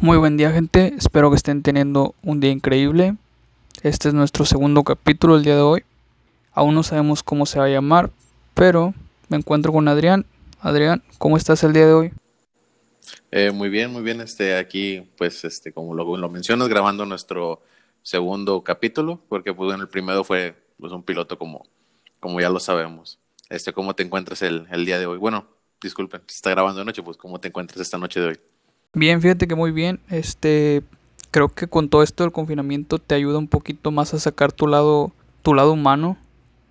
Muy buen día gente, espero que estén teniendo un día increíble. Este es nuestro segundo capítulo el día de hoy. Aún no sabemos cómo se va a llamar, pero me encuentro con Adrián. Adrián, ¿cómo estás el día de hoy? Eh, muy bien, muy bien. Este, aquí, pues, este, como lo, mencionas, grabando nuestro segundo capítulo, porque pues el primero fue pues, un piloto como, como ya lo sabemos. Este, ¿cómo te encuentras el, el día de hoy? Bueno, disculpen, se está grabando de noche, pues, ¿cómo te encuentras esta noche de hoy? Bien, fíjate que muy bien. Este, creo que con todo esto del confinamiento te ayuda un poquito más a sacar tu lado, tu lado humano.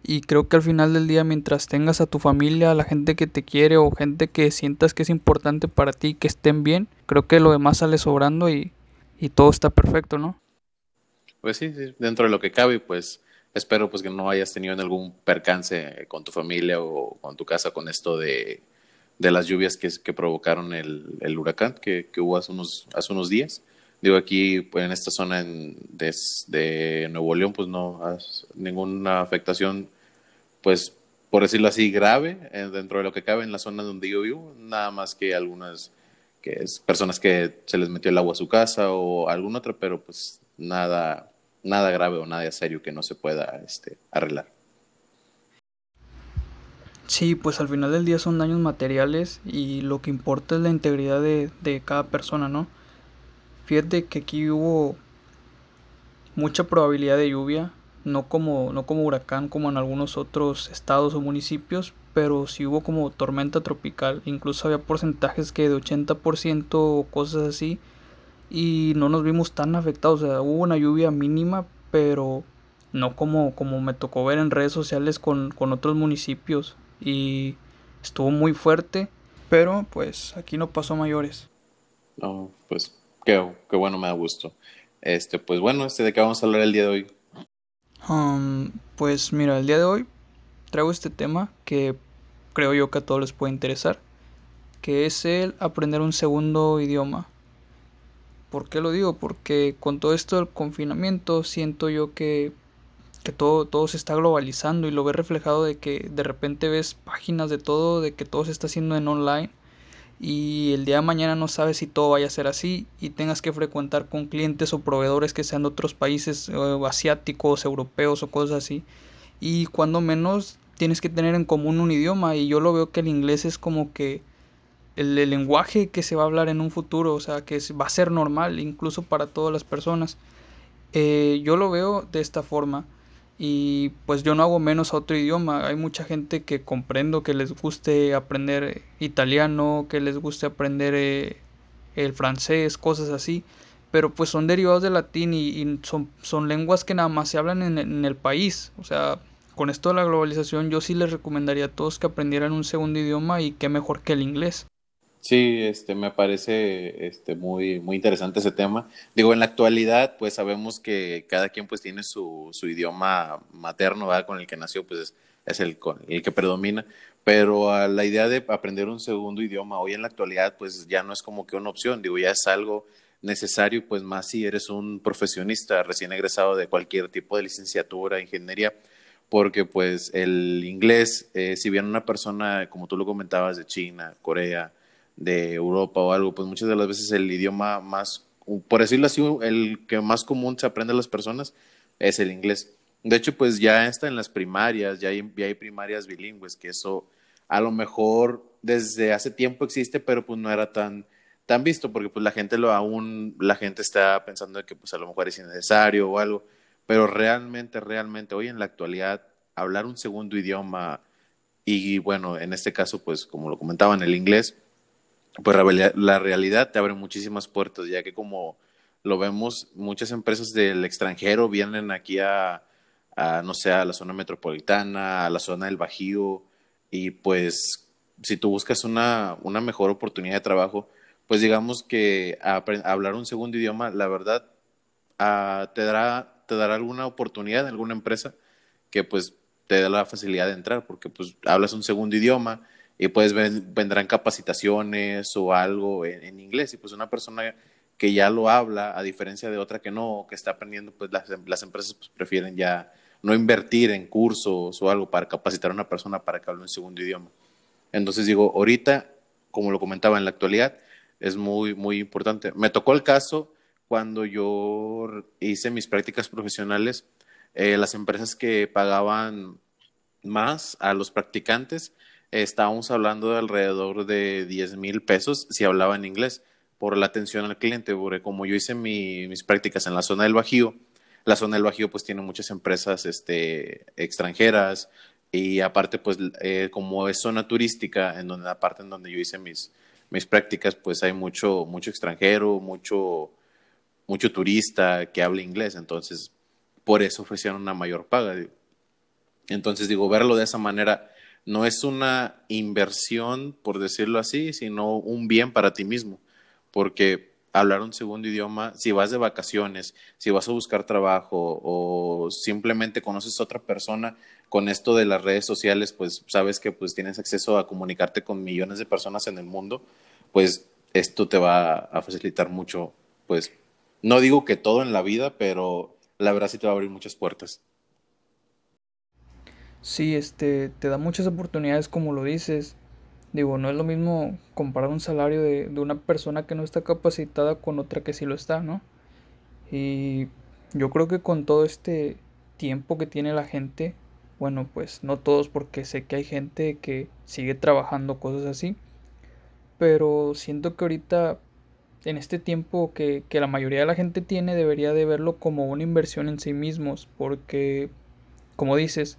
Y creo que al final del día, mientras tengas a tu familia, a la gente que te quiere o gente que sientas que es importante para ti, que estén bien, creo que lo demás sale sobrando y, todo está perfecto, ¿no? Pues sí, sí, dentro de lo que cabe, pues espero pues que no hayas tenido algún percance con tu familia o con tu casa con esto de, de las lluvias que, que provocaron el, el huracán que, que, hubo hace unos, hace unos días. Digo, aquí pues, en esta zona en, de, Nuevo León, pues no hay ninguna afectación, pues por decirlo así, grave eh, dentro de lo que cabe en la zona donde yo vivo, nada más que algunas que es personas que se les metió el agua a su casa o alguna otra, pero pues nada, nada grave o nada serio que no se pueda este, arreglar. Sí, pues al final del día son daños materiales y lo que importa es la integridad de, de cada persona, ¿no? Fíjate que aquí hubo mucha probabilidad de lluvia, no como, no como huracán como en algunos otros estados o municipios, pero sí hubo como tormenta tropical, incluso había porcentajes que de 80% o cosas así, y no nos vimos tan afectados, o sea, hubo una lluvia mínima, pero no como, como me tocó ver en redes sociales con, con otros municipios y estuvo muy fuerte, pero pues aquí no pasó mayores. No, pues qué, qué bueno, me da gusto. Este, pues bueno, este, ¿de qué vamos a hablar el día de hoy? Um, pues mira, el día de hoy traigo este tema que creo yo que a todos les puede interesar, que es el aprender un segundo idioma. ¿Por qué lo digo? Porque con todo esto del confinamiento siento yo que que todo, todo se está globalizando y lo ves reflejado de que de repente ves páginas de todo, de que todo se está haciendo en online y el día de mañana no sabes si todo vaya a ser así y tengas que frecuentar con clientes o proveedores que sean de otros países asiáticos, europeos o cosas así. Y cuando menos tienes que tener en común un idioma y yo lo veo que el inglés es como que el, el lenguaje que se va a hablar en un futuro, o sea, que va a ser normal incluso para todas las personas. Eh, yo lo veo de esta forma y pues yo no hago menos a otro idioma. Hay mucha gente que comprendo que les guste aprender italiano, que les guste aprender eh, el francés, cosas así, pero pues son derivados del latín y, son, son, lenguas que nada más se hablan en, en, el país. O sea, con esto de la globalización yo sí les recomendaría a todos que aprendieran un segundo idioma y qué mejor que el inglés. Sí, este, me parece este, muy, muy interesante ese tema. Digo, en la actualidad, pues sabemos que cada quien pues tiene su, su idioma materno, ¿verdad? Con el que nació, pues es, es el, el que predomina. Pero a la idea de aprender un segundo idioma hoy en la actualidad, pues ya no es como que una opción, digo, ya es algo necesario, pues más si eres un profesionista recién egresado de cualquier tipo de licenciatura, ingeniería, porque pues el inglés, eh, si bien una persona, como tú lo comentabas, de China, Corea, de Europa o algo, pues muchas de las veces el idioma más, por decirlo así, el que más común se aprende a las personas es el inglés. De hecho, pues ya está en las primarias, ya hay, ya hay primarias bilingües, que eso a lo mejor desde hace tiempo existe, pero pues no era tan, tan visto, porque pues la gente lo aún, la gente está pensando que pues a lo mejor es innecesario o algo, pero realmente, realmente hoy en la actualidad, hablar un segundo idioma y bueno, en este caso, pues como lo comentaban, el inglés, pues la, realidad te abre muchísimas puertas, ya que como lo vemos, muchas empresas del extranjero vienen aquí a, a, no sé, a la zona metropolitana, a la zona del Bajío, y pues si tú buscas una, una mejor oportunidad de trabajo, pues digamos que hablar un segundo idioma, la verdad, uh, te, dará, te dará alguna oportunidad en alguna empresa que pues te dé la facilidad de entrar, porque pues hablas un segundo idioma, y pues vendrán capacitaciones o algo en, inglés y pues una persona que ya lo habla a diferencia de otra que no que está aprendiendo pues las, las empresas pues, prefieren ya no invertir en cursos o algo para capacitar a una persona para que hable un segundo idioma entonces digo ahorita como lo comentaba en la actualidad es muy, muy importante. Me tocó el caso cuando yo hice mis prácticas profesionales, eh, las empresas que pagaban más a los practicantes, estábamos hablando de alrededor de 10 mil pesos si hablaban inglés por la atención al cliente, porque como yo hice mis prácticas en la zona del Bajío, la zona del Bajío pues tiene muchas empresas este, extranjeras y aparte pues eh, como es zona turística, en donde la parte en donde yo hice mis, mis prácticas pues hay mucho, mucho extranjero, mucho, mucho turista que habla inglés, entonces por eso ofrecieron una mayor paga. Entonces digo, verlo de esa manera no es una inversión, por decirlo así, sino un bien para ti mismo, porque hablar un segundo idioma, si vas de vacaciones, si vas a buscar trabajo o simplemente conoces a otra persona, con esto de las redes sociales, pues sabes que pues tienes acceso a comunicarte con millones de personas en el mundo, pues esto te va a facilitar mucho, pues no digo que todo en la vida, pero la verdad sí te va a abrir muchas puertas. Sí, este, te da muchas oportunidades como lo dices. Digo, no es lo mismo comparar un salario de, de, una persona que no está capacitada con otra que sí lo está, ¿no? Y yo creo que con todo este tiempo que tiene la gente, bueno, pues no todos porque sé que hay gente que sigue trabajando cosas así, pero siento que ahorita en este tiempo que, que la mayoría de la gente tiene debería de verlo como una inversión en sí mismos, porque como dices,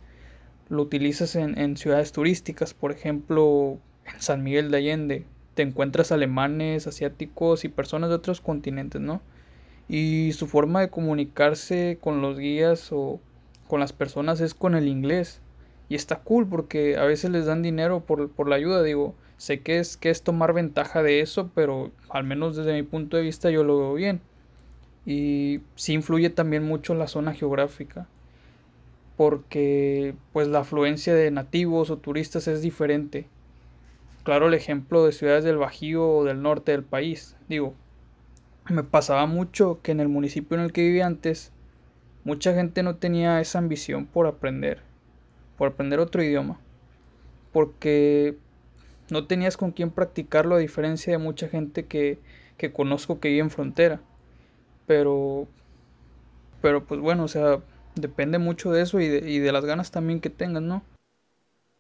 lo utilizas en, ciudades turísticas, por ejemplo, en San Miguel de Allende, te encuentras alemanes, asiáticos y personas de otros continentes, ¿no? Y su forma de comunicarse con los guías o con las personas es con el inglés. Y está cool porque a veces les dan dinero por, por la ayuda, digo, sé que es, que es tomar ventaja de eso, pero al menos desde mi punto de vista yo lo veo bien. Y sí influye también mucho la zona geográfica porque pues la afluencia de nativos o turistas es diferente. Claro, el ejemplo de ciudades del Bajío o del norte del país. Digo, me pasaba mucho que en el municipio en el que vivía antes, mucha gente no tenía esa ambición por aprender, por aprender otro idioma, porque no tenías con quién practicarlo a diferencia de mucha gente que, que conozco que vive en frontera. Pero, pero pues bueno, o sea, depende mucho de eso y de, y de las ganas también que tengas, ¿no?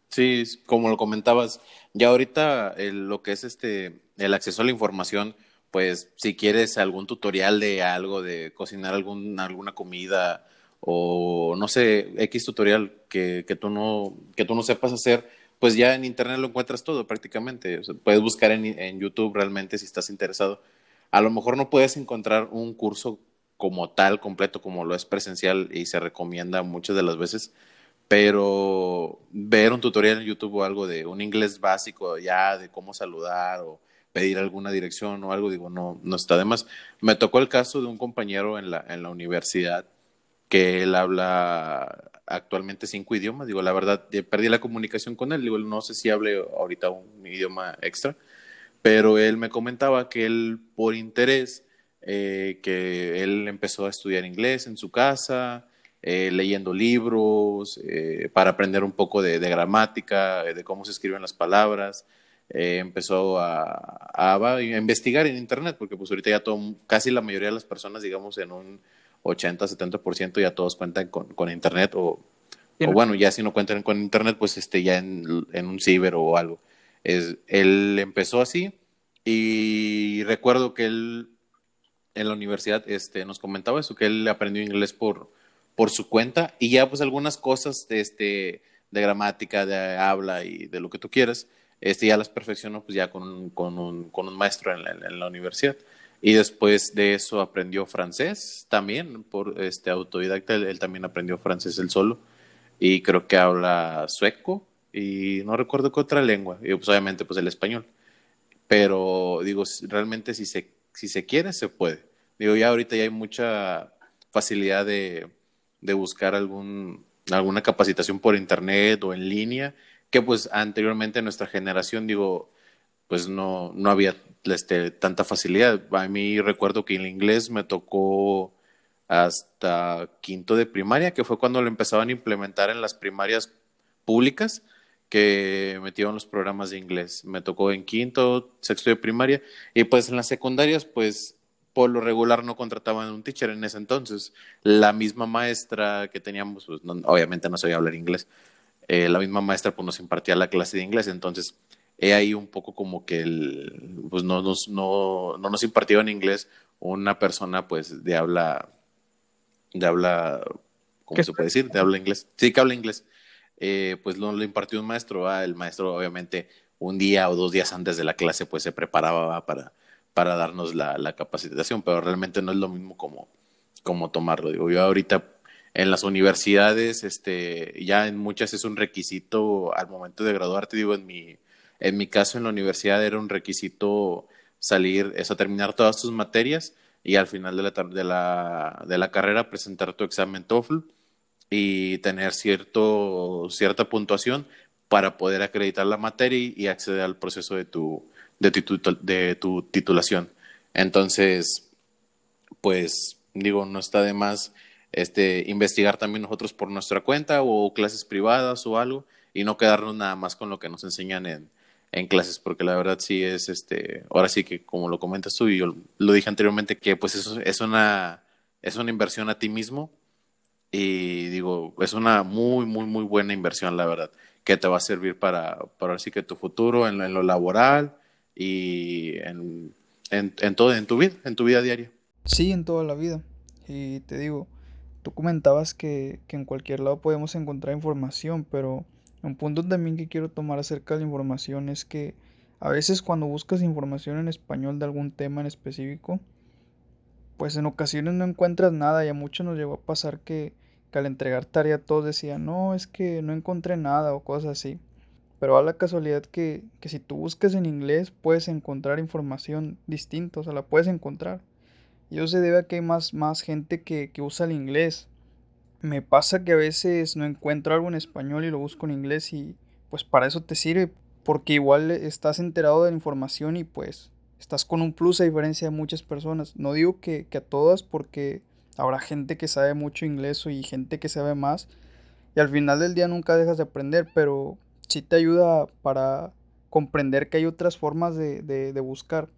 Sí, como lo comentabas, ya ahorita lo que es este el acceso a la información, pues si quieres algún tutorial de algo, de cocinar algún, alguna comida o no sé, X tutorial que, que, tú no, que tú no sepas hacer, pues ya en internet lo encuentras todo prácticamente. puedes buscar en, en YouTube realmente si estás interesado. A lo mejor no puedes encontrar un curso como tal, completo, como lo es presencial y se recomienda muchas de las veces, pero ver un tutorial en YouTube o algo de un inglés básico ya de cómo saludar o pedir alguna dirección o algo, digo, no, no está de más. Me tocó el caso de un compañero en la, en la universidad que él habla actualmente cinco idiomas, digo, la verdad, perdí la comunicación con él, digo, no sé si hable ahorita un idioma extra, pero él me comentaba que él por interés eh, que él empezó a estudiar inglés en su casa, eh, leyendo libros, eh, para aprender un poco de, gramática, de cómo se escriben las palabras. empezó a, a, investigar en Internet, porque pues ahorita ya todo, casi la mayoría de las personas, digamos en un 80-70% ya todos cuentan con, con Internet o, o, bueno, ya si no cuentan con Internet, pues este, ya en, en un ciber o algo. Es, él empezó así y recuerdo que él en la universidad este, nos comentaba eso, que él aprendió inglés por, por su cuenta y ya pues algunas cosas de, este, de gramática, de habla y de lo que tú quieras, este, ya las perfeccionó pues ya con un, con un, con un maestro en la, en la, universidad. Y después de eso aprendió francés también, por este autodidacta, él, él también aprendió francés él solo y creo que habla sueco y no recuerdo qué otra lengua, y pues obviamente pues el español. Pero digo, realmente si se, si se quiere, se puede. Digo, ya ahorita ya hay mucha facilidad de, de buscar algún, alguna capacitación por internet o en línea, que pues anteriormente en nuestra generación, digo, pues no, no había este, tanta facilidad. A mí recuerdo que en inglés me tocó hasta quinto de primaria, que fue cuando lo empezaban a implementar en las primarias públicas, que metieron los programas de inglés. Me tocó en quinto, sexto de primaria y pues en las secundarias pues por lo regular no contrataban un teacher en ese entonces. La misma maestra que teníamos, pues obviamente no sabía hablar inglés, eh, la misma maestra pues nos impartía la clase de inglés, entonces he ahí un poco como que el, pues no nos, no, no nos impartió en inglés una persona pues de habla, de habla, ¿cómo se puede decir? De habla inglés. Sí, que habla inglés. Eh, pues lo, lo, impartió un maestro. el maestro obviamente un día o dos días antes de la clase pues se preparaba para, para darnos la, la capacitación, pero realmente no es lo mismo como, como tomarlo. Digo, yo ahorita en las universidades, este, ya en muchas es un requisito al momento de graduarte, digo, en mi, en mi caso, en la universidad era un requisito salir, eso, terminar todas tus materias y al final de la, de la, de la carrera presentar tu examen TOEFL y tener cierto, cierta puntuación para poder acreditar la materia y, acceder al proceso de tu, de, tu titulación. Entonces, pues digo, no está de más este, investigar también nosotros por nuestra cuenta o clases privadas o algo y no quedarnos nada más con lo que nos enseñan en, en clases, porque la verdad sí es, este, ahora sí que como lo comentas tú y yo lo dije anteriormente, que pues eso es una, es una inversión a ti mismo y digo, es una muy, muy, muy buena inversión, la verdad, que te va a servir para, para así que tu futuro en, lo laboral y en, en, en, todo, en tu vida, en tu vida diaria. Sí, en toda la vida. Y te digo, tú comentabas que, que en cualquier lado podemos encontrar información, pero un punto también que quiero tomar acerca de la información es que a veces cuando buscas información en español de algún tema en específico, pues en ocasiones no encuentras nada y a muchos nos llegó a pasar que, al entregar tarea todos decían, no, es que no encontré nada o cosas así. Pero a la casualidad que, que si tú buscas en inglés puedes encontrar información distinta, o sea, la puedes encontrar. Y eso se debe a que hay más, más gente que, que usa el inglés me pasa que a veces no encuentro algo en español y lo busco en inglés y pues para eso te sirve, porque igual estás enterado de la información y pues estás con un plus a diferencia de muchas personas. No digo que, a todas porque habrá gente que sabe mucho inglés y gente que sabe más y al final del día nunca dejas de aprender, pero sí te ayuda para comprender que hay otras formas de, de buscar.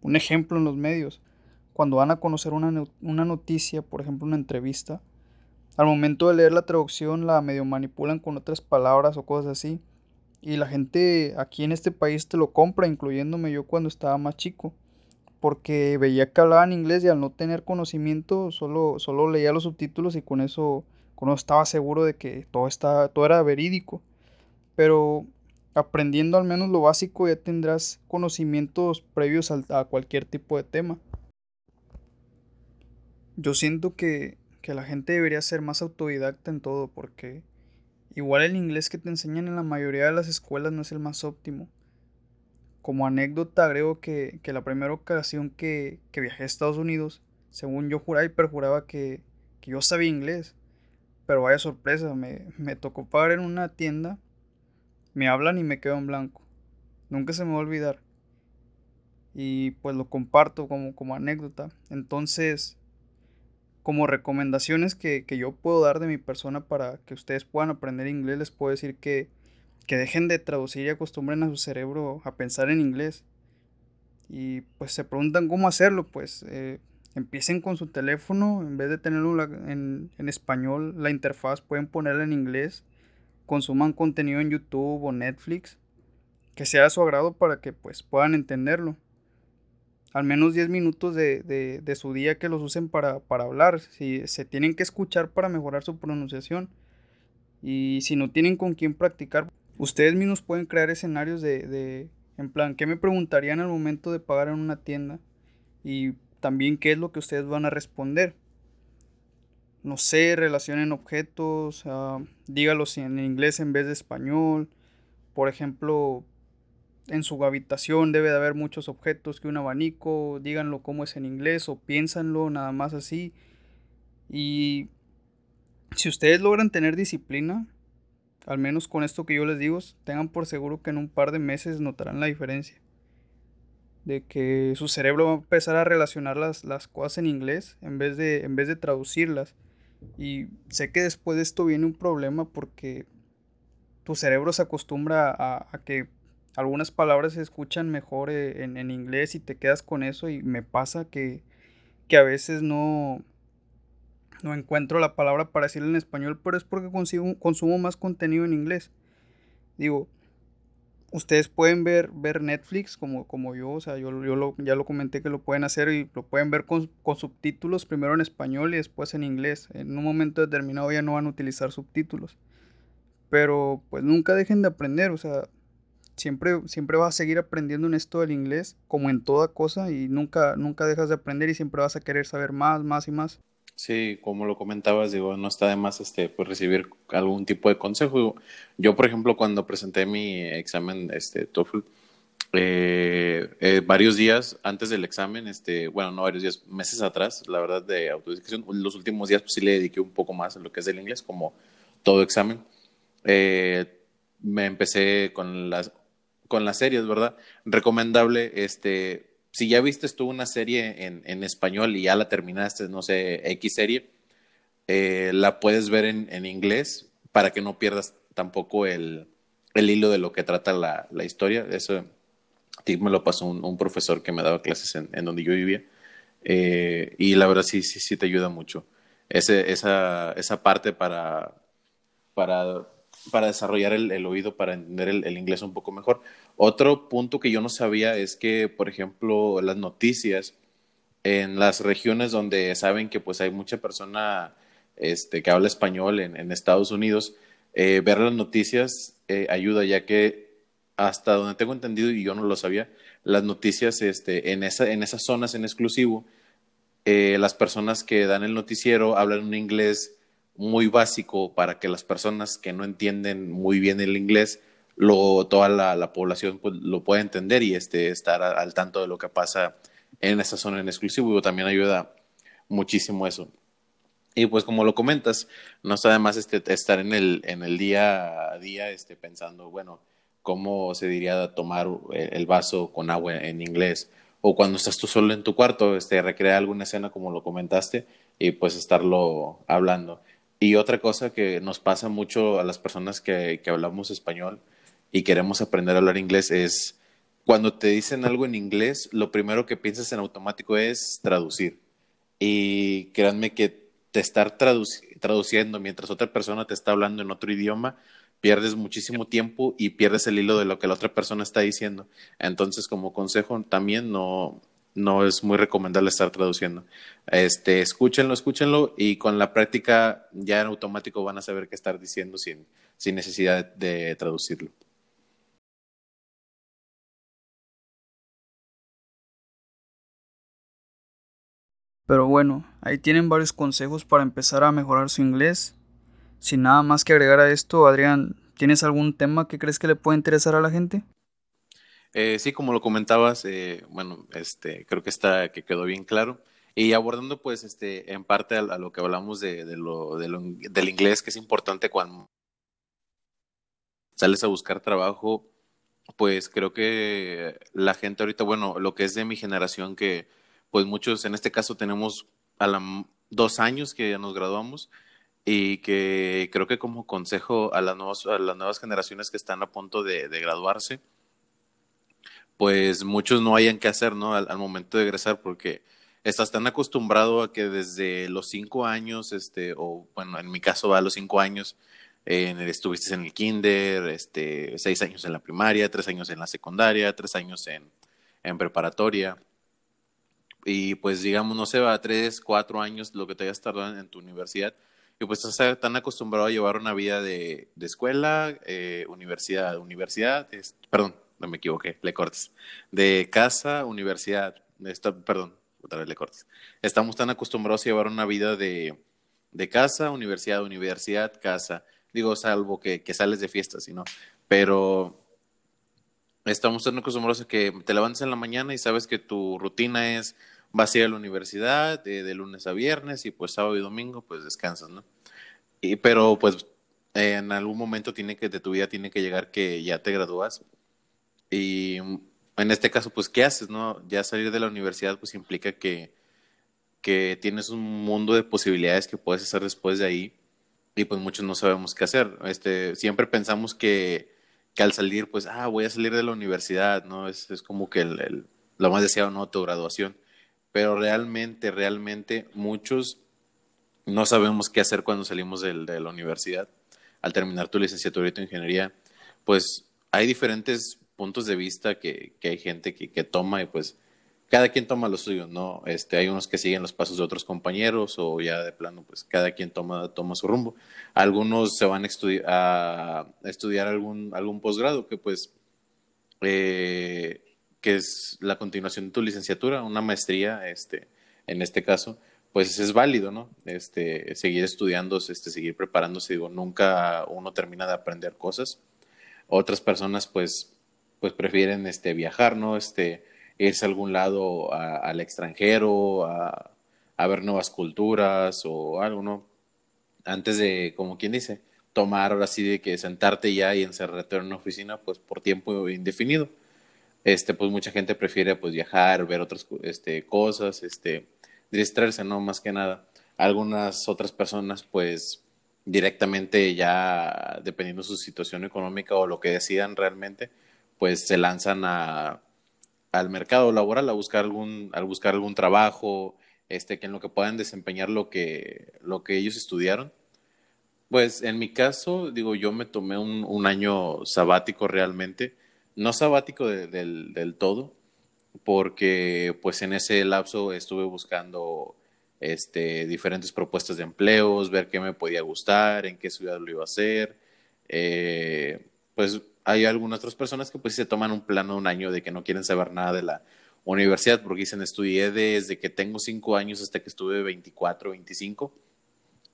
Un ejemplo en los medios, cuando van a conocer una, una noticia, por ejemplo una entrevista, al momento de leer la traducción la medio manipulan con otras palabras o cosas así. Y la gente aquí en este país te lo compra, incluyéndome yo cuando estaba más chico. Porque veía que hablaban inglés y al no tener conocimiento solo, solo leía los subtítulos y con eso, con estaba seguro de que todo, estaba, todo era verídico. Pero aprendiendo al menos lo básico ya tendrás conocimientos previos a cualquier tipo de tema. Yo siento que que la gente debería ser más autodidacta en todo porque igual el inglés que te enseñan en la mayoría de las escuelas no es el más óptimo. Como anécdota agrego que, la primera ocasión que, viajé a Estados Unidos, según yo juraba y perjuraba que, que yo sabía inglés. Pero vaya sorpresa, me, me tocó pagar en una tienda, me hablan y me quedo en blanco. Nunca se me va a olvidar. Y pues lo comparto como, como anécdota. Entonces, como recomendaciones que, yo puedo dar de mi persona para que ustedes puedan aprender inglés, les puedo decir que, que dejen de traducir y acostumbren a su cerebro a pensar en inglés. Y pues se preguntan cómo hacerlo, pues eh, empiecen con su teléfono, en vez de tenerlo en, en español, la interfaz pueden ponerla en inglés, consuman contenido en YouTube o Netflix, que sea de su agrado para que pues puedan entenderlo al menos 10 minutos de, su día que los usen para, hablar. Si se tienen que escuchar para mejorar su pronunciación. Y si no tienen con quién practicar, ustedes mismos pueden crear escenarios de, de, en plan, ¿qué me preguntarían al momento de pagar en una tienda? Y también qué es lo que ustedes van a responder. No sé, relacionen objetos, uh, dígalos en inglés en vez de español. Por ejemplo, en su habitación debe de haber muchos objetos que un abanico, díganlo cómo es en inglés o piénsanlo nada más así. Y si ustedes logran tener disciplina, al menos con esto que yo les digo, tengan por seguro que en un par de meses notarán la diferencia. De que su cerebro va a empezar a relacionar las, las cosas en inglés en vez, de, en vez de traducirlas. Y sé que después de esto viene un problema porque tu cerebro se acostumbra a, que algunas palabras se escuchan mejor eh, en, inglés y te quedas con eso y me pasa que, que a veces no, no encuentro la palabra para decirlo en español, pero es porque consigo, consumo más contenido en inglés. Digo, ustedes pueden ver, ver Netflix como, como yo, o sea, yo, yo ya lo comenté que lo pueden hacer y lo pueden ver con, con, subtítulos, primero en español y después en inglés. En un momento determinado ya no van a utilizar subtítulos. Pero pues nunca dejen de aprender, o sea, siempre, siempre vas a seguir aprendiendo en esto del inglés, como en toda cosa, y nunca, nunca dejas de aprender y siempre vas a querer saber más, más y más. Sí, como lo comentabas, digo, no está de más este, pues, recibir algún tipo de consejo. Yo, por ejemplo, cuando presenté mi examen este, TOEFL, eh, eh, varios días antes del examen, este, bueno, no varios días, meses atrás, la verdad, de autoeducación, los últimos días pues, sí le dediqué un poco más a lo que es el inglés, como todo examen. Eh, me empecé con las, con las series, ¿verdad? Recomendable, este, si ya viste tú una serie en, en, español y ya la terminaste, no sé, X serie, eh, la puedes ver en, en, inglés para que no pierdas tampoco el, el hilo de lo que trata la, la historia. Eso me lo pasó un, un, profesor que me daba clases en, en donde yo vivía. Eh, y la verdad sí, sí, sí te ayuda mucho. Ese, esa, esa parte para, para para desarrollar el, oído, para entender el, inglés un poco mejor. Otro punto que yo no sabía es que, por ejemplo, las noticias en las regiones donde saben que pues hay mucha persona este, que habla español en, Estados Unidos, eh, ver las noticias eh, ayuda, ya que hasta donde tengo entendido, y yo no lo sabía, las noticias este, en, esa, en esas zonas en exclusivo, eh, las personas que dan el noticiero hablan un inglés muy básico para que las personas que no entienden muy bien el inglés, lo, toda la, población pues, lo pueda entender y este, estar al tanto de lo que pasa en esa zona en exclusivo. También ayuda muchísimo eso. Y pues como lo comentas, no está además este, estar en el, en el día a día este, pensando, bueno, cómo se diría tomar el vaso con agua en inglés. O cuando estás tú solo en tu cuarto, este, recrear alguna escena como lo comentaste y pues estarlo hablando. Y otra cosa que nos pasa mucho a las personas que, que hablamos español y queremos aprender a hablar inglés es cuando te dicen algo en inglés, lo primero que piensas en automático es traducir. Y créanme que te estar traduciendo mientras otra persona te está hablando en otro idioma, pierdes muchísimo tiempo y pierdes el hilo de lo que la otra persona está diciendo. Entonces, como consejo, también no, no es muy recomendable estar traduciendo. Este, escúchenlo, escúchenlo y con la práctica ya en automático van a saber qué estar diciendo sin, sin necesidad de traducirlo. Pero bueno, ahí tienen varios consejos para empezar a mejorar su inglés. Sin nada más que agregar a esto, Adrián, ¿tienes algún tema que crees que le pueda interesar a la gente? Eh, sí, como lo comentabas, eh, bueno, este, creo que está, que quedó bien claro. Y abordando, pues, este, en parte a, lo que hablamos de, lo, del inglés, que es importante cuando sales a buscar trabajo, pues creo que la gente ahorita, bueno, lo que es de mi generación, que pues muchos, en este caso tenemos a la, dos años que ya nos graduamos y que creo que como consejo a las, nuevas, a las nuevas generaciones que están a punto de graduarse, pues muchos no hayan que hacer, ¿no? Al, momento de egresar, porque estás tan acostumbrado a que desde los cinco años, este, o bueno, en mi caso a los cinco años, estuviste en el kinder, este, seis años en la primaria, tres años en la secundaria, tres años en, en preparatoria. Y pues digamos, no sé, va tres, cuatro años lo que te hayas tardado en, tu universidad. Y pues estás tan acostumbrado a llevar una vida de, de escuela, eh, universidad, universidad, perdón, no me equivoqué, le cortes. De casa, universidad, perdón, otra vez le cortes. Estamos tan acostumbrados a llevar una vida de, de casa, universidad, universidad, casa. Digo, salvo que, que sales de fiestas, ¿no? Pero estamos tan acostumbrados a que te levantas en la mañana y sabes que tu rutina es vas a ir a la universidad de, de, lunes a viernes y pues sábado y domingo pues descansas, ¿no? Y, pero pues en algún momento tiene que de tu vida tiene que llegar que ya te gradúas y en este caso, pues, ¿qué haces, no? Ya salir de la universidad, pues, implica que, que tienes un mundo de posibilidades que puedes hacer después de ahí. y pues muchos no sabemos qué hacer. Este, siempre pensamos que, que al salir, pues, ah, voy a salir de la universidad, ¿no? Es, es como que el, el, lo más deseado, ¿no? Tu graduación. Pero realmente, realmente, muchos no sabemos qué hacer cuando salimos de, de la universidad. Al terminar tu licenciatura y tu ingeniería, pues hay diferentes puntos de vista que, que hay gente que, que toma y pues cada quien toma lo suyo, ¿no? Este, hay unos que siguen los pasos de otros compañeros o ya de plano, pues cada quien toma, toma su rumbo. Algunos se van a, estudi a estudiar algún, algún posgrado que pues, eh, que es la continuación de tu licenciatura, una maestría, este, en este caso, pues es válido, ¿no? Este, seguir estudiando, este, seguir preparándose, digo, nunca uno termina de aprender cosas. Otras personas, pues, pues prefieren, este, viajar, ¿no? Este, irse a algún lado al extranjero, a, ver nuevas culturas o algo. Antes de, como quien dice, tomar ahora sí de que sentarte ya y encerrarte en una oficina, pues por tiempo indefinido. Este, pues mucha gente prefiere pues viajar, ver otras este, cosas, este, distraerse, ¿no? Más que nada. Algunas otras personas, pues directamente ya, dependiendo de su situación económica o lo que decidan realmente, pues se lanzan a al mercado laboral a buscar algún, al buscar algún trabajo, este, que en lo que puedan desempeñar lo que, lo que ellos estudiaron. Pues en mi caso, digo, yo me tomé un, un año sabático realmente, no sabático de, del, del todo, porque pues en ese lapso estuve buscando este, diferentes propuestas de empleos, ver qué me podía gustar, en qué ciudad lo iba a hacer. Eh, pues hay algunas otras personas que pues se toman un plano un año de que no quieren saber nada de la universidad porque dicen estudié desde que tengo cinco años hasta que estuve 24, 25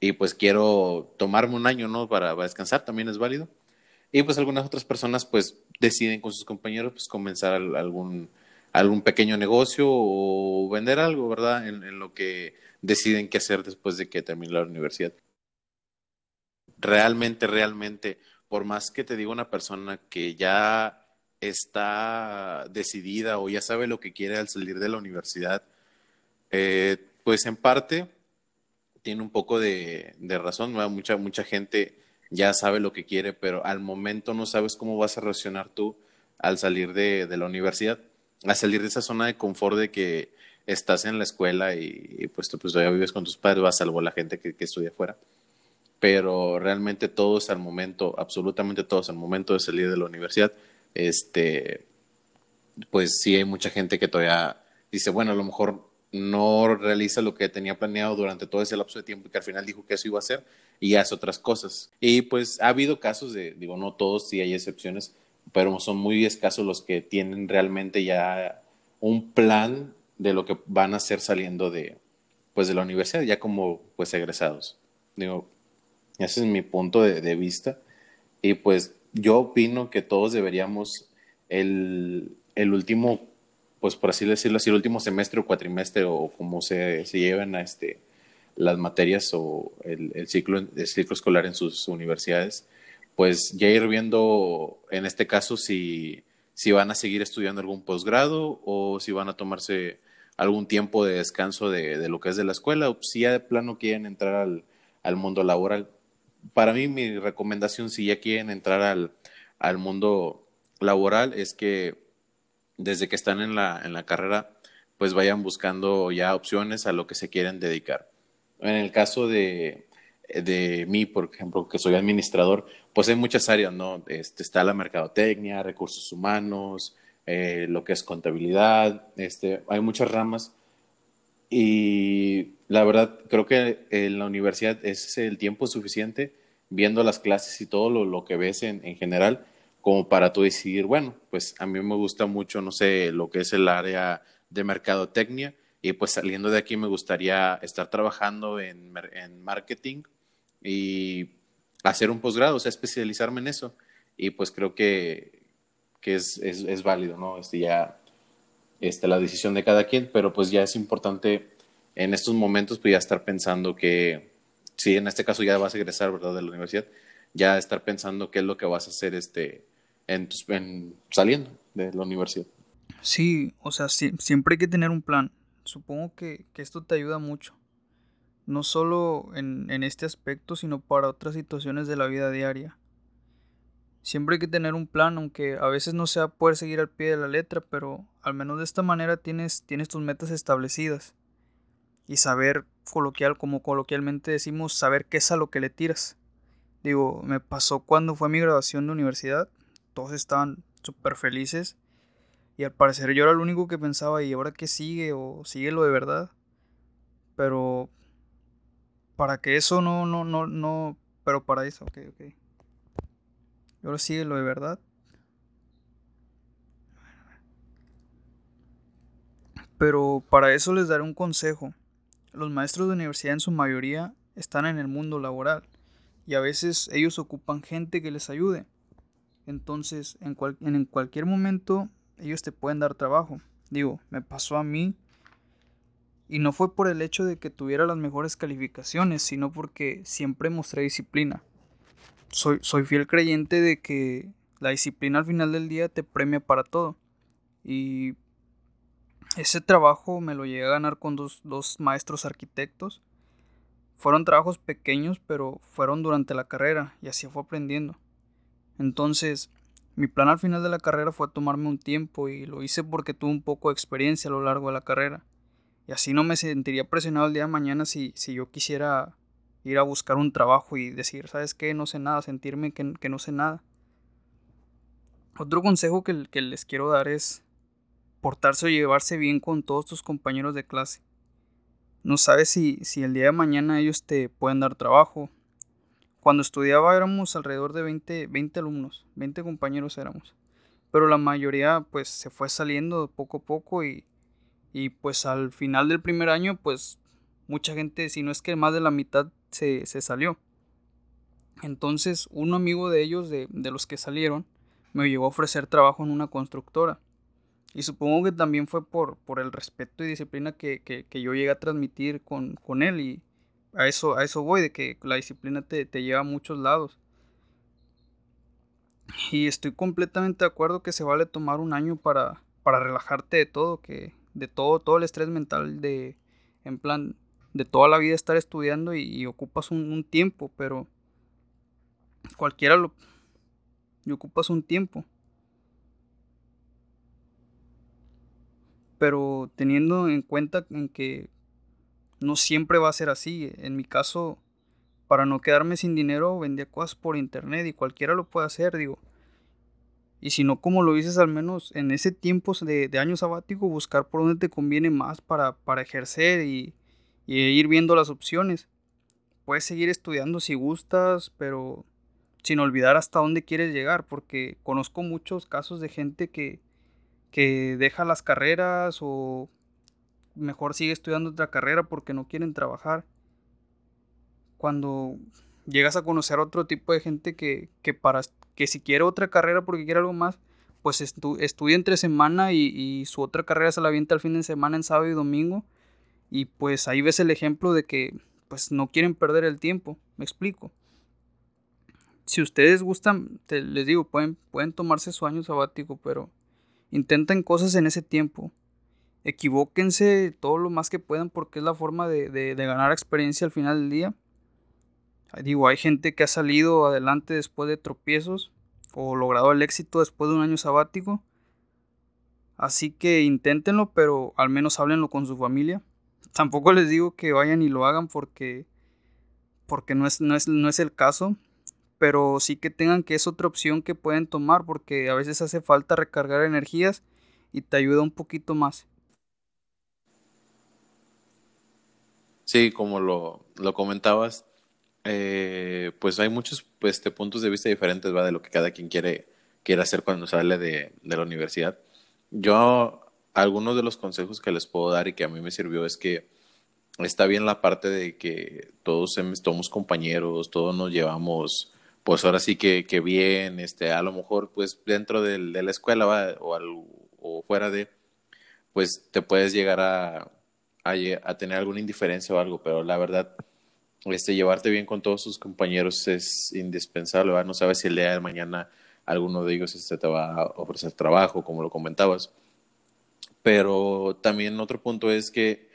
y pues quiero tomarme un año, ¿no? Para, para, descansar, también es válido. Y pues algunas otras personas pues deciden con sus compañeros pues comenzar algún, algún pequeño negocio o vender algo, ¿verdad? En, en lo que deciden qué hacer después de que termine la universidad. Realmente, realmente por más que te diga una persona que ya está decidida o ya sabe lo que quiere al salir de la universidad, eh, pues en parte tiene un poco de, razón, mucha, mucha gente ya sabe lo que quiere, pero al momento no sabes cómo vas a reaccionar tú al salir de, de la universidad, al salir de esa zona de confort de que estás en la escuela y, y pues tú pues, todavía vives con tus padres, vas salvo la gente que, que estudia afuera pero realmente todos al momento, absolutamente todos al momento de salir de la universidad, este, pues sí hay mucha gente que todavía dice, bueno, a lo mejor no realiza lo que tenía planeado durante todo ese lapso de tiempo y que al final dijo que eso iba a hacer y hace otras cosas. Y pues ha habido casos de, digo, no todos, sí hay excepciones, pero son muy escasos los que tienen realmente ya un plan de lo que van a hacer saliendo de, pues, de la universidad, ya como pues egresados. Digo, ese es mi punto de, de vista. Y pues yo opino que todos deberíamos el, el, último, pues por así decirlo así, el último semestre o cuatrimestre o como se, se lleven a este, las materias o el, el, ciclo, el ciclo escolar en sus universidades, pues ya ir viendo en este caso si, si van a seguir estudiando algún posgrado o si van a tomarse algún tiempo de descanso de, de lo que es de la escuela o si ya de plano quieren entrar al, al mundo laboral para mí mi recomendación si ya quieren entrar al, al mundo laboral es que desde que están en la, en la carrera pues vayan buscando ya opciones a lo que se quieren dedicar. En el caso de, de mí, por ejemplo, que soy administrador, pues hay muchas áreas, ¿no? Este, está la mercadotecnia, recursos humanos, eh, lo que es contabilidad, este, hay muchas ramas y la verdad, creo que en la universidad es el tiempo suficiente viendo las clases y todo lo, lo que ves en, en, general como para tú decidir, bueno, pues a mí me gusta mucho, no sé, lo que es el área de mercadotecnia y pues saliendo de aquí me gustaría estar trabajando en, en marketing y hacer un posgrado, o sea, especializarme en eso. Y pues creo que, que es, es, es válido, ¿no? Este ya este, la decisión de cada quien, pero pues ya es importante en estos momentos pues ya estar pensando que, si en este caso ya vas a egresar, ¿verdad?, de la universidad, ya estar pensando qué es lo que vas a hacer este, en, en saliendo de la universidad. Sí, o sea, si, siempre hay que tener un plan. Supongo que, que esto te ayuda mucho. no solo en, en este aspecto, sino para otras situaciones de la vida diaria. Siempre hay que tener un plan, aunque a veces no sea poder seguir al pie de la letra, pero al menos de esta manera tienes, tienes tus metas establecidas. Y saber coloquial, como coloquialmente decimos, saber qué es a lo que le tiras. Digo, me pasó cuando fue mi graduación de universidad, todos estaban súper felices y al parecer yo era el único que pensaba, ¿y ahora qué sigue? ¿O sigue lo de verdad? Pero para que eso no, no, no, no, pero para eso, ok, ok. Y ahora sigue lo de verdad. Pero para eso les daré un consejo. Los maestros de universidad en su mayoría están en el mundo laboral y a veces ellos ocupan gente que les ayude. Entonces, en, en cualquier momento ellos te pueden dar trabajo. Digo, me pasó a mí y no fue por el hecho de que tuviera las mejores calificaciones, sino porque siempre mostré disciplina. Soy, soy fiel creyente de que la disciplina al final del día te premia para todo. Y ese trabajo me lo llegué a ganar con dos, dos maestros arquitectos. Fueron trabajos pequeños, pero fueron durante la carrera y así fue aprendiendo. Entonces, mi plan al final de la carrera fue tomarme un tiempo y lo hice porque tuve un poco de experiencia a lo largo de la carrera. Y así no me sentiría presionado el día de mañana si, si yo quisiera ir a buscar un trabajo y decir, ¿sabes qué? No sé nada, sentirme que, no sé nada. Otro consejo que, que les quiero dar es portarse o llevarse bien con todos tus compañeros de clase. No sabes si, si el día de mañana ellos te pueden dar trabajo, cuando estudiaba éramos alrededor de 20, 20 alumnos, 20 compañeros éramos. Pero la mayoría pues se fue saliendo poco a poco y, y pues al final del primer año pues mucha gente, si no es que más de la mitad se, se salió. Entonces un amigo de ellos, de, de, los que salieron, me llegó a ofrecer trabajo en una constructora. Y supongo que también fue por, por el respeto y disciplina que, que, que yo llegué a transmitir con, con él y, a eso, a eso voy, de que la disciplina te, lleva a muchos lados. Y estoy completamente de acuerdo que se vale tomar un año para, para relajarte de todo, que de todo, todo el estrés mental de, en plan, de toda la vida estar estudiando y, ocupas un, tiempo, pero cualquiera lo, y ocupas un tiempo. Pero teniendo en cuenta en que no siempre va a ser así. En mi caso, para no quedarme sin dinero, vendía cosas por internet y cualquiera lo puede hacer, digo. Y si no, como lo dices, al menos en ese tiempo de, año sabático, buscar por dónde te conviene más para, para ejercer y, ir viendo las opciones. Puedes seguir estudiando si gustas, pero sin olvidar hasta dónde quieres llegar, porque conozco muchos casos de gente que, que deja las carreras o mejor sigue estudiando otra carrera porque no quieren trabajar. Cuando llegas a conocer a otro tipo de gente que, para que si quiere otra carrera porque quiere algo más, pues estudia entre semana y, su otra carrera se la avienta el fin de semana en sábado y domingo. Y pues ahí ves el ejemplo de que pues no quieren perder el tiempo. Me explico. Si ustedes gustan, les digo, pueden, pueden tomarse su año sabático, pero intenten cosas en ese tiempo equivóquense todo lo más que puedan porque es la forma de, ganar experiencia al final del día. Digo, hay gente que ha salido adelante después de tropiezos o logrado el éxito después de un año sabático. Así que inténtenlo, pero al menos háblenlo con su familia. Tampoco les digo que vayan y lo hagan porque, porque no, es, no, es, no es el caso. Pero sí que tengan que es otra opción que pueden tomar porque a veces hace falta recargar energías y te ayuda un poquito más. Sí, como lo, lo comentabas, eh, pues hay muchos pues, puntos de vista diferentes ¿va? de lo que cada quien quiere, quiere hacer cuando sale de, de la universidad. Yo, algunos de los consejos que les puedo dar y que a mí me sirvió es que está bien la parte de que todos somos compañeros, todos nos llevamos, pues ahora sí que, que bien, este, a lo mejor pues dentro de, de la escuela ¿va? O, al, o fuera de, pues te puedes llegar a, a, tener alguna indiferencia o algo, pero la verdad, este, llevarte bien con todos tus compañeros es indispensable, ¿verdad? No sabes si el día de mañana alguno de ellos este, te va a ofrecer trabajo, como lo comentabas. Pero también otro punto es que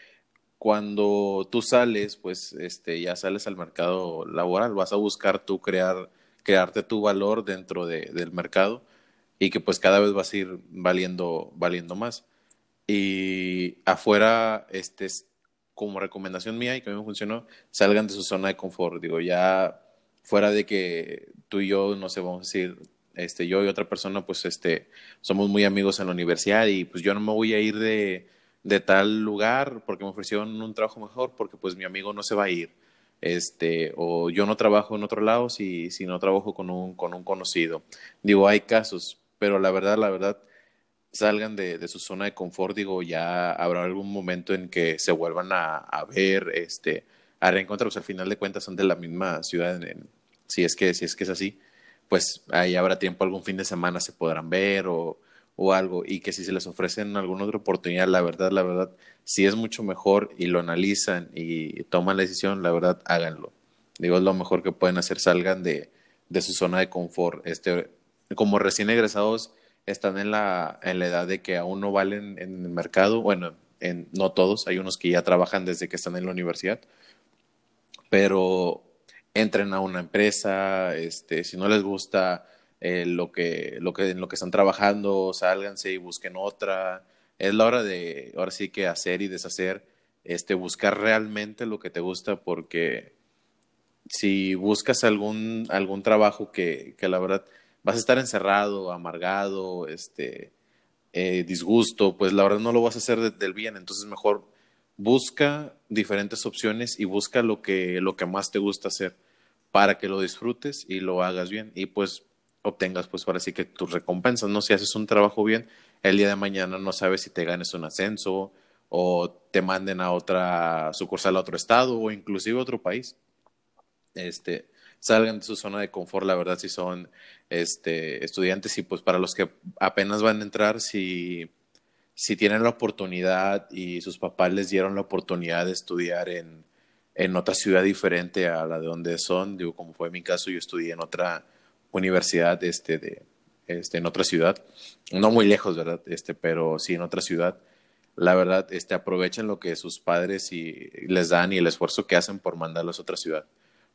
cuando tú sales, pues este, ya sales al mercado laboral, vas a buscar tú crear, crearte tu valor dentro de, del mercado y que pues cada vez vas a ir valiendo, valiendo más. Y afuera, este, como recomendación mía y que a mí me funcionó, salgan de su zona de confort. Digo, ya fuera de que tú y yo, no sé, vamos a decir, este, yo y otra persona, pues este, somos muy amigos en la universidad y pues yo no me voy a ir de, de tal lugar porque me ofrecieron un trabajo mejor porque pues mi amigo no se va a ir. Este, o yo no trabajo en otro lado si, si no trabajo con un, con un conocido. Digo, hay casos, pero la verdad, la verdad, salgan de, de, su zona de confort, digo, ya habrá algún momento en que se vuelvan a, a ver, este, a reencontrarlos. Al final de cuentas son de la misma ciudad, si, es que, si es que es así, pues ahí habrá tiempo, algún fin de semana se podrán ver o, o algo, y que si se les ofrecen alguna otra oportunidad, la verdad, la verdad, si es mucho mejor y lo analizan y toman la decisión, la verdad, háganlo. Digo, es lo mejor que pueden hacer, salgan de, de su zona de confort. Este, como recién egresados, están en la, en la edad de que aún no valen en el mercado, bueno, en, no todos, hay unos que ya trabajan desde que están en la universidad, pero entren a una empresa, este, si no les gusta eh, lo que, lo que, en lo que están trabajando, sálganse y busquen otra. Es la hora de, ahora sí que hacer y deshacer, este, buscar realmente lo que te gusta, porque si buscas algún, algún trabajo que, que la verdad vas a estar encerrado, amargado, este, eh, disgusto, pues la verdad no lo vas a hacer de, del bien, entonces mejor busca diferentes opciones y busca lo que, lo que más te gusta hacer para que lo disfrutes y lo hagas bien y pues obtengas pues ahora sí que tus recompensas, ¿no? Si haces un trabajo bien, el día de mañana no sabes si te ganes un ascenso o te manden a otra sucursal a otro estado o inclusive a otro país. Este, salgan de su zona de confort, la verdad, si son este, estudiantes y pues para los que apenas van a entrar, si, si tienen la oportunidad y sus papás les dieron la oportunidad de estudiar en, en otra ciudad diferente a la de donde son, digo, como fue mi caso, yo estudié en otra universidad, este, de, este, en otra ciudad, no muy lejos, ¿verdad? Este, pero sí en otra ciudad. La verdad, este, aprovechen lo que sus padres y les dan y el esfuerzo que hacen por mandarlos a otra ciudad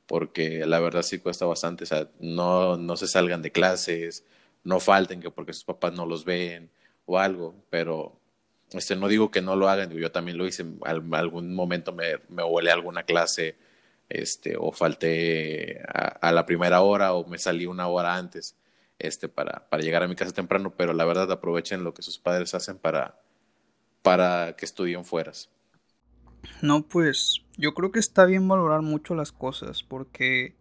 porque la verdad sí cuesta bastante, o sea, no, no se salgan de clases, no falten que porque sus papás no los ven o algo, pero este, no digo que no lo hagan, yo también lo hice, en algún momento me, me alguna clase, este, o falté a, la primera hora o me salí una hora antes, este, para, para llegar a mi casa temprano, pero la verdad aprovechen lo que sus padres hacen para, para que estudien fueras. No, pues yo creo que está bien valorar mucho las cosas porque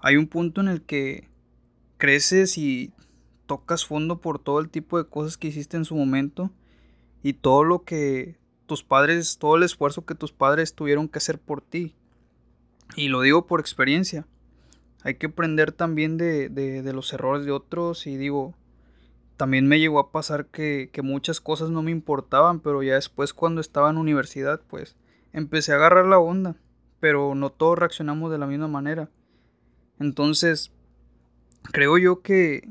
hay un punto en el que creces y tocas fondo por todo el tipo de cosas que hiciste en su momento y todo lo que tus padres, todo el esfuerzo que tus padres tuvieron que hacer por ti. Y lo digo por experiencia. Hay que aprender también de, de, los errores de otros y digo, también me llegó a pasar que, que muchas cosas no me importaban, pero ya después cuando estaba en universidad, pues empecé a agarrar la onda, pero no todos reaccionamos de la misma manera. Entonces, creo yo que,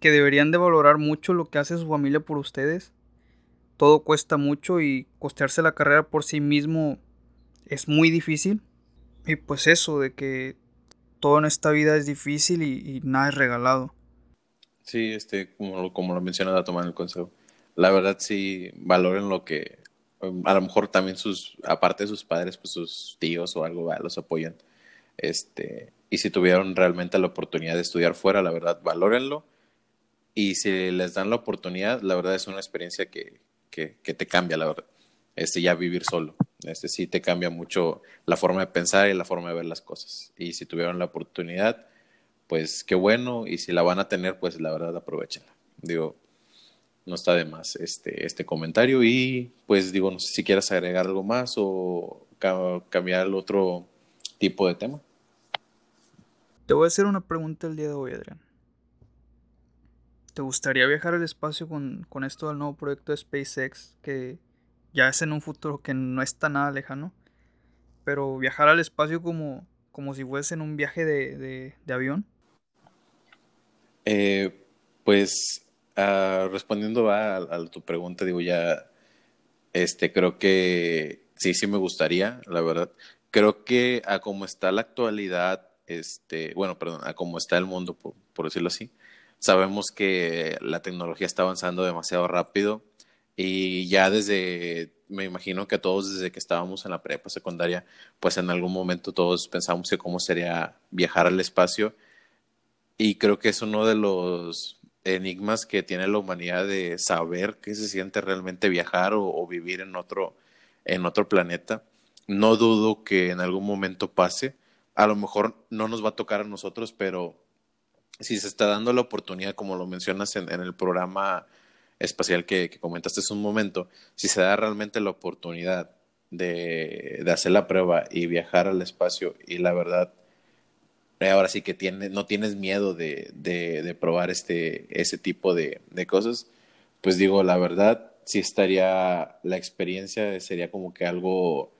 que deberían de valorar mucho lo que hace su familia por ustedes. Todo cuesta mucho y costearse la carrera por sí mismo es muy difícil. Y pues eso, de que todo en esta vida es difícil y, nada es regalado. Sí, este, como, como lo mencionas a tomar el consejo. La verdad sí, valoren lo que, a lo mejor también sus, aparte de sus padres, pues sus tíos o algo los apoyan. Este, y si tuvieron realmente la oportunidad de estudiar fuera, la verdad, valórenlo. Y si les dan la oportunidad, la verdad es una experiencia que, que, que te cambia, la verdad. Este, ya vivir solo. Este sí te cambia mucho la forma de pensar y la forma de ver las cosas. Y si tuvieron la oportunidad, pues qué bueno. Y si la van a tener, pues la verdad aprovechenla. Digo, no está de más este, este comentario y pues digo, no sé si quieras agregar algo más o cambiar el otro tipo de tema. Te voy a hacer una pregunta el día de hoy, Adrián. ¿Te gustaría viajar al espacio con, con esto del nuevo proyecto de SpaceX que ya es en un futuro que no está nada lejano? Pero viajar al espacio como, como si fuese en un viaje de, de, avión. Eh, pues Uh, respondiendo a, tu pregunta, digo ya, este, creo que sí, sí me gustaría, la verdad. Creo que a como está la actualidad, este, bueno, perdón, a como está el mundo, por decirlo así, sabemos que la tecnología está avanzando demasiado rápido y ya desde, me imagino que todos desde que estábamos en la prepa secundaria, pues en algún momento todos pensamos que cómo sería viajar al espacio. Y creo que es uno de los enigmas que tiene la humanidad de saber qué se siente realmente viajar o, o vivir en otro, en otro planeta. No dudo que en algún momento pase. A lo mejor no nos va a tocar a nosotros, pero si se está dando la oportunidad, como lo mencionas en, en el programa espacial que, comentaste hace un momento, si se da realmente la oportunidad de, de, hacer la prueba y viajar al espacio y la verdad, ahora sí que tiene, no tienes miedo de, de, probar este, ese tipo de, de cosas, pues digo, la verdad, sí estaría, la experiencia sería como que algo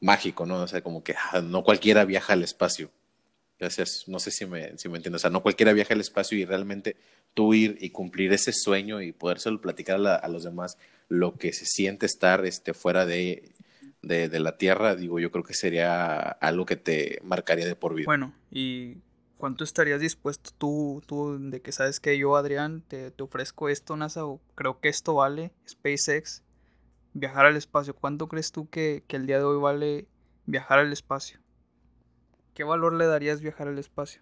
mágico, ¿no? O sea, como que ah, no cualquiera viaja al espacio. Gracias, no sé si me, si me entiendes. O sea, no cualquiera viaja al espacio y realmente tú ir y cumplir ese sueño y podérselo platicar a, a los demás lo que se siente estar este, fuera de, de, de, la Tierra, digo, yo creo que sería algo que te marcaría de por vida. Bueno, ¿y cuánto estarías dispuesto tú, tú de que sabes que yo, Adrián, te, te ofrezco esto, NASA, o creo que esto vale, SpaceX, viajar al espacio? ¿Cuánto crees tú que, que el día de hoy vale viajar al espacio? ¿Qué valor le darías viajar al espacio?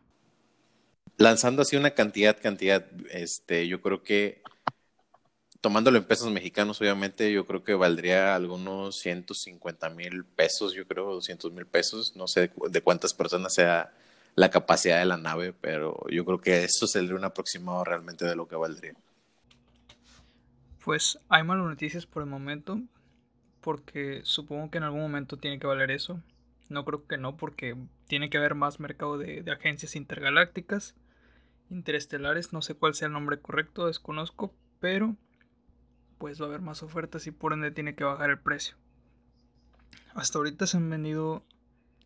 Lanzando así una cantidad, cantidad, este, yo creo que tomándolo en pesos mexicanos, obviamente, yo creo que valdría algunos 150 mil pesos, yo creo, 200 mil pesos. No sé de cuántas personas sea la capacidad de la nave, pero yo creo que eso sería un aproximado realmente de lo que valdría. Pues hay malas noticias por el momento, porque supongo que en algún momento tiene que valer eso. No creo que no, porque tiene que haber más mercado de, agencias intergalácticas, interestelares, no sé cuál sea el nombre correcto, desconozco, pero pues va a haber más ofertas y por ende tiene que bajar el precio. Hasta ahorita se han vendido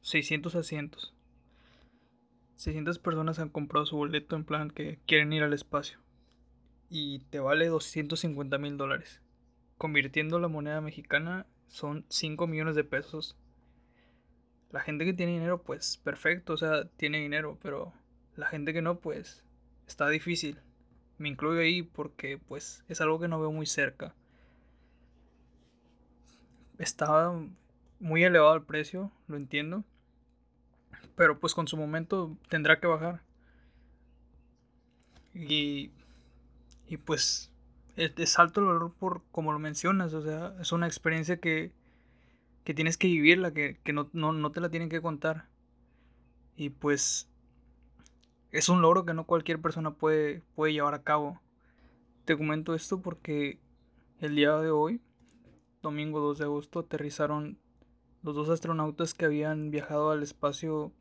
600 asientos. 600 personas han comprado su boleto en plan que quieren ir al espacio. Y te vale 250 mil dólares. Convirtiendo la moneda mexicana son 5 millones de pesos. La gente que tiene dinero, pues perfecto, o sea, tiene dinero, pero la gente que no, pues está difícil. Me incluyo ahí porque pues es algo que no veo muy cerca. Está muy elevado el precio, lo entiendo. Pero pues con su momento tendrá que bajar. Y, y pues es, es, alto el valor por como lo mencionas. O sea, es una experiencia que, que tienes que vivirla, que, que no, no, no te la tienen que contar. Y pues es un logro que no cualquier persona puede, puede llevar a cabo. Te comento esto porque el día de hoy, domingo 2 de agosto, aterrizaron los dos astronautas que habían viajado al espacio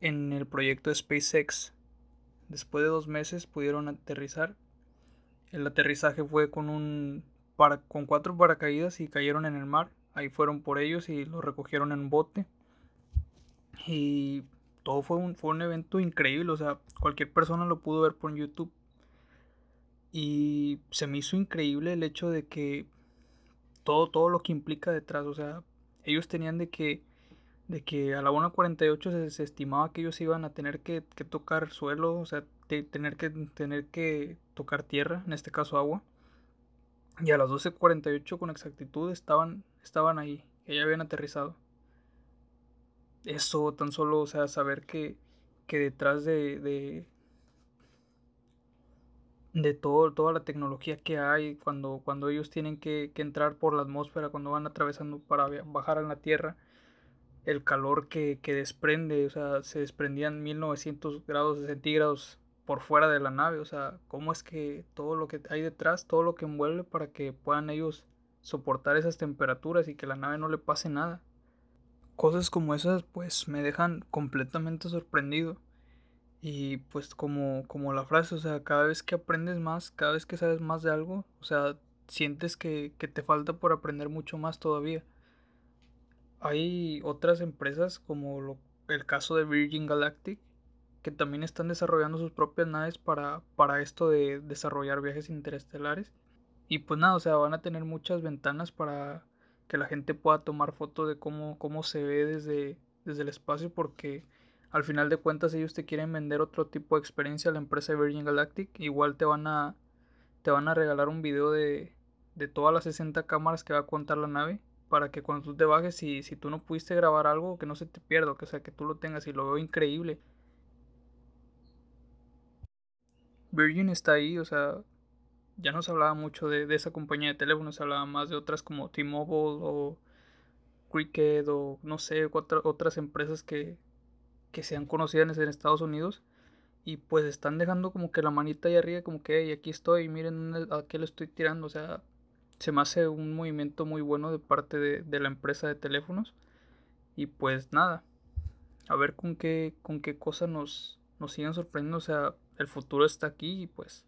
en el proyecto SpaceX. Después de dos meses pudieron aterrizar. El aterrizaje fue con un con cuatro paracaídas y cayeron en el mar. Ahí fueron por ellos y los recogieron en bote. Y todo fue un, fue un evento increíble, o sea, cualquier persona lo pudo ver por YouTube. Y se me hizo increíble el hecho de que todo, todo lo que implica detrás, o sea, ellos tenían de que, de que a la 1.48 se, se estimaba que ellos iban a tener que, que tocar suelo, o sea, de, tener, que, tener que tocar tierra, en este caso agua. Y a las 12.48 con exactitud estaban, estaban ahí, ya habían aterrizado. Eso, tan solo, o sea, saber que, que detrás de, de, de todo, toda la tecnología que hay, cuando, cuando ellos tienen que, que, entrar por la atmósfera, cuando van atravesando para bajar a la Tierra, el calor que, que desprende, o sea, se desprendían 1900 grados centígrados por fuera de la nave, o sea, cómo es que todo lo que hay detrás, todo lo que envuelve para que puedan ellos soportar esas temperaturas y que la nave no le pase nada cosas como esas pues me dejan completamente sorprendido. Y pues como, como la frase, o sea, cada vez que aprendes más, cada vez que sabes más de algo, o sea, sientes que, que te falta por aprender mucho más todavía. Hay otras empresas como lo, el caso de Virgin Galactic, que también están desarrollando sus propias naves para, para esto de desarrollar viajes interestelares. Y pues nada, o sea, van a tener muchas ventanas para que la gente pueda tomar fotos de cómo, cómo se ve desde, desde el espacio porque al final de cuentas ellos te quieren vender otro tipo de experiencia a la empresa Virgin Galactic. Igual te van a, te van a regalar un video de, de todas las 60 cámaras que va a contar la nave para que cuando tú te bajes y si tú no pudiste grabar algo que no se te pierda, que sea que tú lo tengas y lo veo increíble. Virgin está ahí, o sea, ya no se hablaba mucho de, de esa compañía de teléfonos, se hablaba más de otras como T-Mobile o Cricket o no sé, otras empresas que, que sean conocidas en Estados Unidos. Y pues están dejando como que la manita ahí arriba, como que hey, aquí estoy, miren a qué le estoy tirando, o sea, se me hace un movimiento muy bueno de parte de, de la empresa de teléfonos. Y pues nada, a ver con qué, con qué cosa nos, nos siguen sorprendiendo, o sea, el futuro está aquí y pues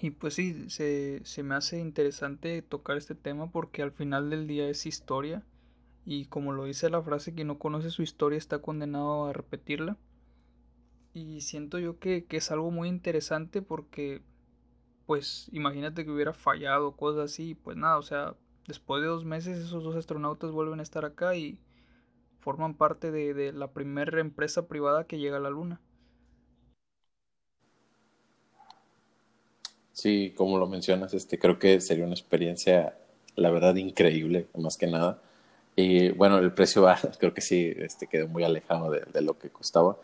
y pues sí, se, se, me hace interesante tocar este tema porque al final del día es historia y como lo dice la frase, quien no conoce su historia está condenado a repetirla. Y siento yo que, que es algo muy interesante porque pues imagínate que hubiera fallado, cosas así, pues nada, o sea, después de dos meses esos dos astronautas vuelven a estar acá y forman parte de, de la primera empresa privada que llega a la Luna. Sí, como lo mencionas, este, creo que sería una experiencia, la verdad, increíble, más que nada. Y bueno, el precio creo que sí este, quedó muy alejado de, de, lo que costaba,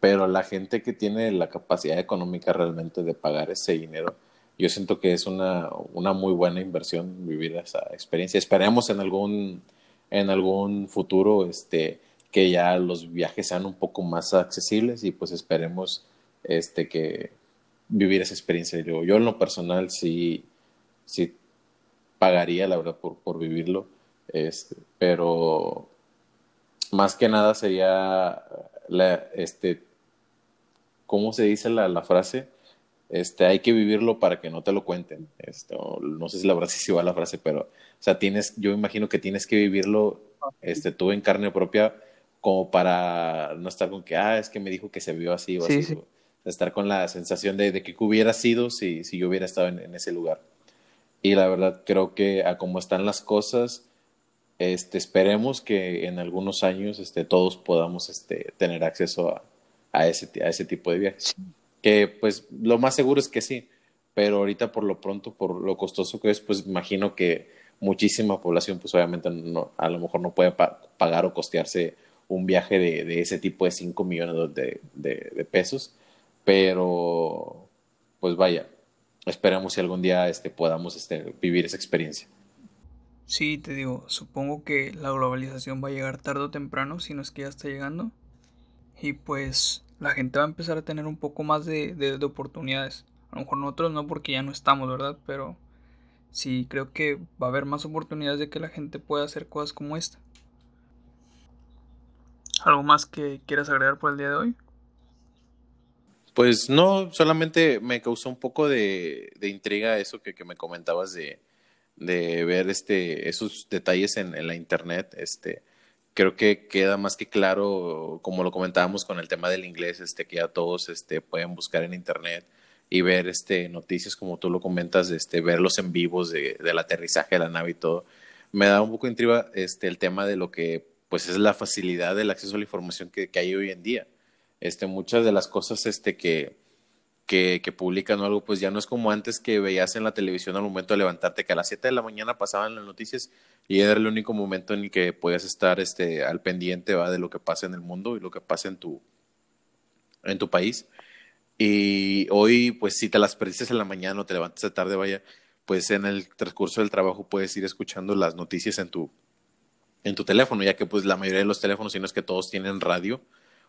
pero la gente que tiene la capacidad económica realmente de pagar ese dinero, yo siento que es una, una muy buena inversión vivir esa experiencia. Esperemos en algún, en algún futuro este, que ya los viajes sean un poco más accesibles y pues esperemos este, que vivir esa experiencia. Yo, yo en lo personal sí, sí pagaría, la verdad, por, por vivirlo. Este, pero más que nada sería la, este, ¿cómo se dice la, la frase? Este, hay que vivirlo para que no te lo cuenten. Esto, no sé si la verdad si va la frase, pero, o sea, tienes, yo imagino que tienes que vivirlo, este, tú en carne propia, como para no estar con que, ah, es que me dijo que se vio así o Sí, así. sí. o estar con la sensación de, de que hubiera sido si, si yo hubiera estado en, en ese lugar. Y la verdad creo que a como están las cosas, este, esperemos que en algunos años este, todos podamos este, tener acceso a, a, ese, a ese tipo de viajes. Que pues lo más seguro es que sí, pero ahorita por lo pronto, por lo costoso que es, pues imagino que muchísima población pues obviamente no, a lo mejor no puede pa pagar o costearse un viaje de, de, ese tipo de 5 millones de, de, de pesos pero pues vaya, esperamos si algún día este, podamos este, vivir esa experiencia. Sí, te digo, supongo que la globalización va a llegar tarde o temprano, si no es que ya está llegando. Y pues la gente va a empezar a tener un poco más de, de, de oportunidades. A lo mejor nosotros no porque ya no estamos, ¿verdad? Pero sí creo que va a haber más oportunidades de que la gente pueda hacer cosas como esta. ¿Algo más que quieras agregar por el día de hoy? Pues no, solamente me causó un poco de, de intriga eso que, que, me comentabas de, de ver este, esos detalles en, en, la internet. Este, creo que queda más que claro, como lo comentábamos con el tema del inglés, este, que ya todos este, pueden buscar en internet y ver este, noticias como tú lo comentas, este, verlos en vivos de, del aterrizaje de la nave y todo. Me da un poco de intriga este, el tema de lo que pues es la facilidad del acceso a la información que, que hay hoy en día este, muchas de las cosas este, que, que, que, publican o algo, pues ya no es como antes que veías en la televisión al momento de levantarte, que a las 7 de la mañana pasaban las noticias y era el único momento en el que podías estar este, al pendiente de lo que pasa en el mundo y lo que pasa en tu, en tu país. Y hoy, pues si te las perdiste en la mañana o te levantas de tarde, vaya, pues en el transcurso del trabajo puedes ir escuchando las noticias en tu, en tu teléfono, ya que pues la mayoría de los teléfonos, si no es que todos tienen radio,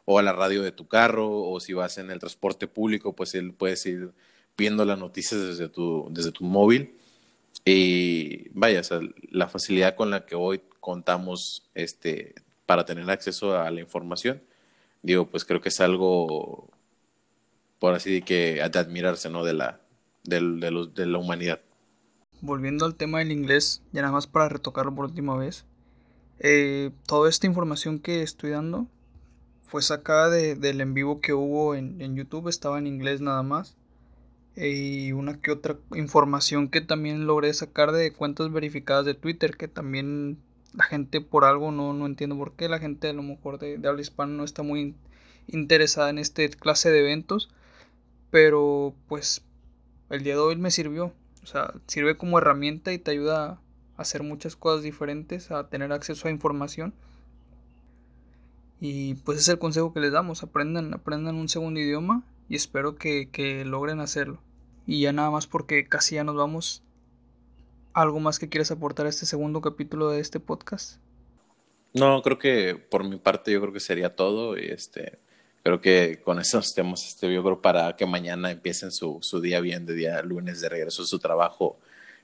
o a la radio de tu carro, o si vas en el transporte público, pues él puedes ir viendo las noticias desde tu, desde tu móvil. Y vaya, o sea, la facilidad con la que hoy contamos este, para tener acceso a la información, digo, pues creo que es algo, por así que, de admirarse, ¿no? De la, de, de, los, de la humanidad. Volviendo al tema del inglés, ya nada más para retocarlo por última vez, eh, toda esta información que estoy dando fue sacada de, del en vivo que hubo en, en, YouTube, estaba en inglés nada más. y una que otra información que también logré sacar de cuentas verificadas de Twitter, que también la gente por algo, no, no entiendo por qué, la gente a lo mejor de, de habla hispana no está muy interesada en este clase de eventos, pero pues el día de hoy me sirvió, o sea, sirve como herramienta y te ayuda a hacer muchas cosas diferentes, a tener acceso a información. Y pues es el consejo que les damos, aprendan, aprendan un segundo idioma y espero que, que logren hacerlo. Y ya nada más porque casi ya nos vamos. ¿Algo más que quieras aportar a este segundo capítulo de este podcast? No, creo que por mi parte yo creo que sería todo. Y este, creo que con esos temas, este, yo creo para que mañana empiecen su, su día bien, de día lunes de regreso a su trabajo,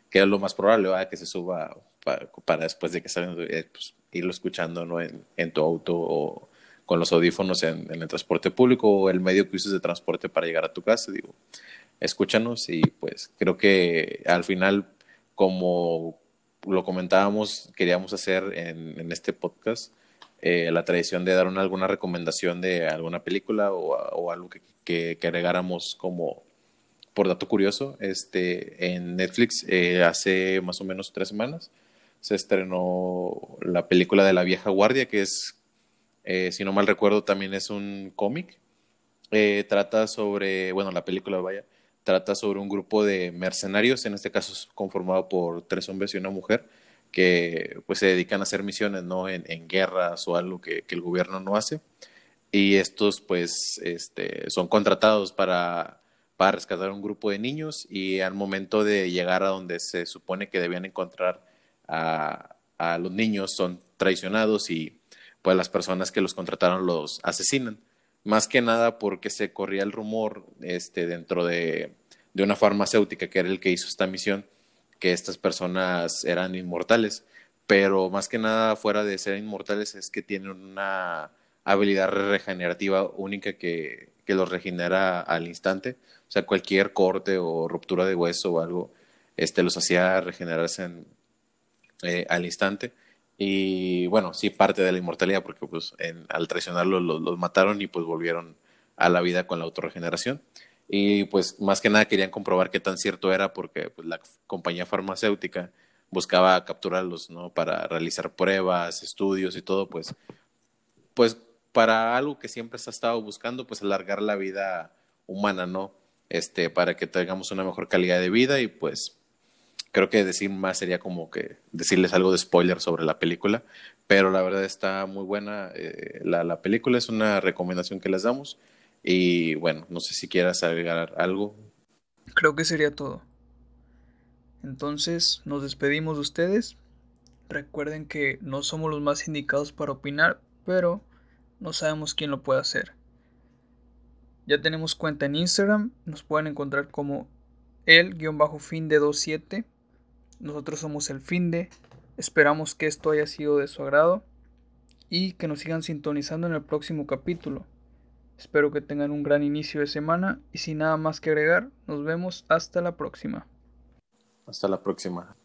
que es lo más probable, que se suba para, después de que salgan, eh, pues, irlo escuchando ¿no? en, en, tu auto o con los audífonos en, en, el transporte público o el medio que uses de transporte para llegar a tu casa. Digo, escúchanos y pues creo que al final, como lo comentábamos, queríamos hacer en, en este podcast eh, la tradición de dar una, alguna recomendación de alguna película o, o algo que, que, que, agregáramos como por dato curioso. Este, en Netflix eh, hace más o menos tres semanas se estrenó la película de La Vieja Guardia, que es, eh, si no mal recuerdo, también es un cómic. Eh, trata sobre, bueno, la película, vaya, trata sobre un grupo de mercenarios, en este caso conformado por tres hombres y una mujer, que pues se dedican a hacer misiones, ¿no? En, en guerras o algo que, que, el gobierno no hace. Y estos pues este, son contratados para, para rescatar un grupo de niños y al momento de llegar a donde se supone que debían encontrar a, a los niños son traicionados y pues las personas que los contrataron los asesinan. Más que nada porque se corría el rumor este, dentro de, de, una farmacéutica que era el que hizo esta misión, que estas personas eran inmortales, pero más que nada fuera de ser inmortales es que tienen una habilidad regenerativa única que, que los regenera al instante, o sea, cualquier corte o ruptura de hueso o algo, este, los hacía regenerarse en, eh, al instante y bueno, sí parte de la inmortalidad porque pues al traicionarlos los, los, mataron y pues volvieron a la vida con la autorregeneración. Y pues más que nada querían comprobar qué tan cierto era porque pues, la compañía farmacéutica buscaba capturarlos, ¿no? Para realizar pruebas, estudios y todo, pues, pues para algo que siempre se ha estado buscando, pues alargar la vida humana, ¿no? Este, para que tengamos una mejor calidad de vida y pues creo que decir más sería como que decirles algo de spoiler sobre la película, pero la verdad está muy buena. Eh, la, la, película es una recomendación que les damos y bueno, no sé si quieras agregar algo. Creo que sería todo. Entonces nos despedimos de ustedes. Recuerden que no somos los más indicados para opinar, pero no sabemos quién lo puede hacer. Ya tenemos cuenta en Instagram, nos pueden encontrar como el-fin de 27 nosotros somos el fin de. Esperamos que esto haya sido de su agrado y que nos sigan sintonizando en el próximo capítulo. Espero que tengan un gran inicio de semana y sin nada más que agregar, nos vemos hasta la próxima. Hasta la próxima.